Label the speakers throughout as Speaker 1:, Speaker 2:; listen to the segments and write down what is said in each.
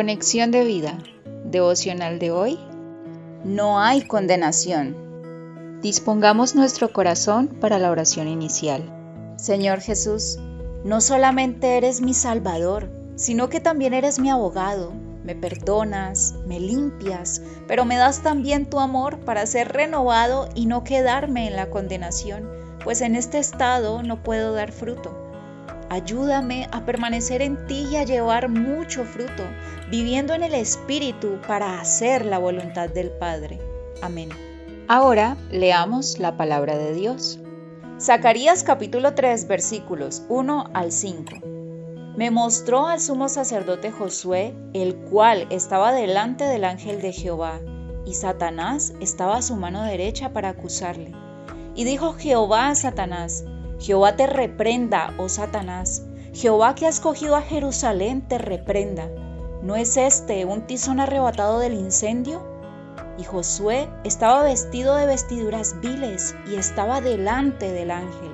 Speaker 1: Conexión de vida. Devocional de hoy. No hay condenación. Dispongamos nuestro corazón para la oración inicial. Señor Jesús, no solamente eres mi Salvador, sino que también eres mi abogado. Me perdonas, me limpias, pero me das también tu amor para ser renovado y no quedarme en la condenación, pues en este estado no puedo dar fruto. Ayúdame a permanecer en ti y a llevar mucho fruto, viviendo en el Espíritu para hacer la voluntad del Padre. Amén. Ahora leamos la palabra de Dios. Zacarías capítulo 3 versículos 1 al 5. Me mostró al sumo sacerdote Josué, el cual estaba delante del ángel de Jehová, y Satanás estaba a su mano derecha para acusarle. Y dijo Jehová a Satanás, Jehová te reprenda, oh Satanás. Jehová que ha escogido a Jerusalén te reprenda. ¿No es este un tizón arrebatado del incendio? Y Josué estaba vestido de vestiduras viles y estaba delante del ángel.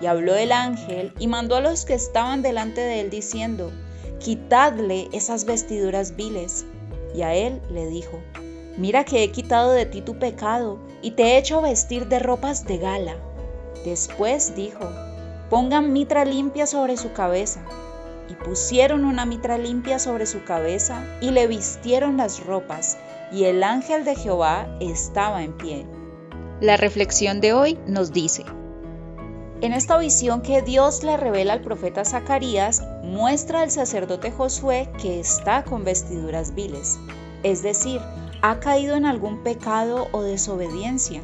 Speaker 1: Y habló el ángel y mandó a los que estaban delante de él diciendo, Quitadle esas vestiduras viles. Y a él le dijo, Mira que he quitado de ti tu pecado y te he hecho vestir de ropas de gala. Después dijo, pongan mitra limpia sobre su cabeza. Y pusieron una mitra limpia sobre su cabeza y le vistieron las ropas, y el ángel de Jehová estaba en pie. La reflexión de hoy nos dice, en esta visión que Dios le revela al profeta Zacarías, muestra al sacerdote Josué que está con vestiduras viles, es decir, ha caído en algún pecado o desobediencia,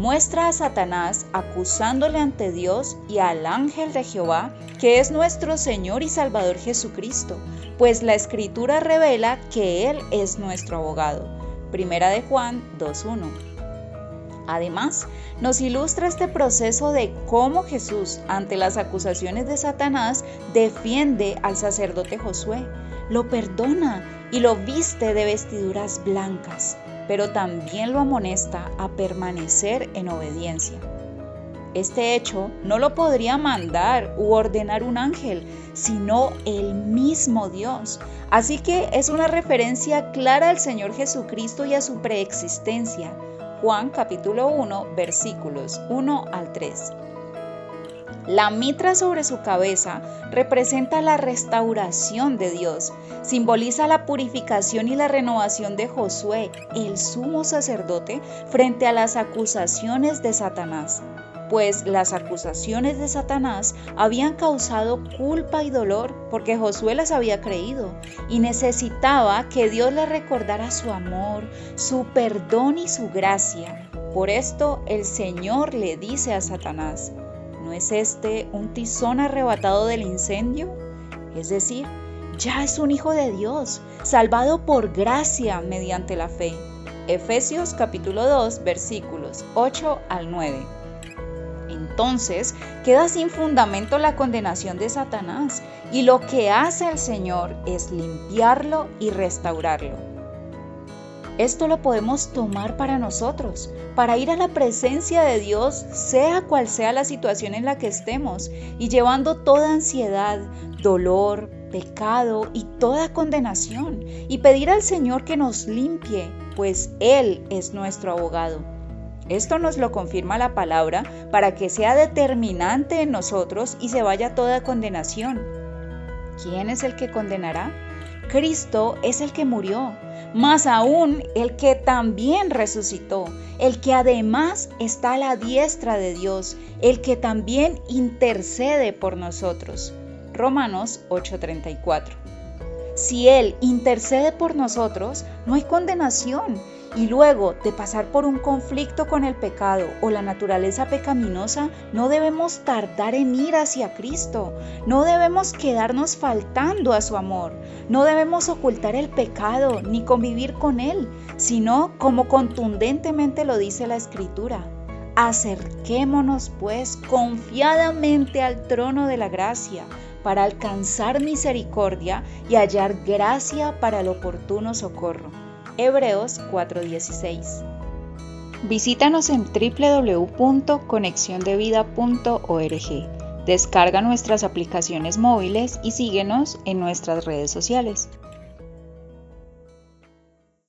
Speaker 1: muestra a Satanás acusándole ante Dios y al ángel de Jehová, que es nuestro Señor y Salvador Jesucristo, pues la Escritura revela que Él es nuestro abogado. Primera de Juan 2.1. Además, nos ilustra este proceso de cómo Jesús, ante las acusaciones de Satanás, defiende al sacerdote Josué, lo perdona y lo viste de vestiduras blancas pero también lo amonesta a permanecer en obediencia. Este hecho no lo podría mandar u ordenar un ángel, sino el mismo Dios. Así que es una referencia clara al Señor Jesucristo y a su preexistencia. Juan capítulo 1 versículos 1 al 3. La mitra sobre su cabeza representa la restauración de Dios, simboliza la purificación y la renovación de Josué, el sumo sacerdote, frente a las acusaciones de Satanás pues las acusaciones de Satanás habían causado culpa y dolor porque Josué las había creído y necesitaba que Dios le recordara su amor, su perdón y su gracia. Por esto el Señor le dice a Satanás, ¿No es este un tizón arrebatado del incendio? Es decir, ya es un hijo de Dios, salvado por gracia mediante la fe. Efesios capítulo 2 versículos 8 al 9. Entonces queda sin fundamento la condenación de Satanás y lo que hace el Señor es limpiarlo y restaurarlo. Esto lo podemos tomar para nosotros, para ir a la presencia de Dios, sea cual sea la situación en la que estemos, y llevando toda ansiedad, dolor, pecado y toda condenación, y pedir al Señor que nos limpie, pues Él es nuestro abogado. Esto nos lo confirma la palabra para que sea determinante en nosotros y se vaya toda condenación. ¿Quién es el que condenará? Cristo es el que murió, más aún el que también resucitó, el que además está a la diestra de Dios, el que también intercede por nosotros. Romanos 8:34. Si Él intercede por nosotros, no hay condenación. Y luego de pasar por un conflicto con el pecado o la naturaleza pecaminosa, no debemos tardar en ir hacia Cristo. No debemos quedarnos faltando a su amor. No debemos ocultar el pecado ni convivir con Él, sino como contundentemente lo dice la Escritura. Acerquémonos pues confiadamente al trono de la gracia para alcanzar misericordia y hallar gracia para el oportuno socorro. Hebreos 4:16. Visítanos en www.conexiondevida.org. Descarga nuestras aplicaciones móviles y síguenos en nuestras redes sociales.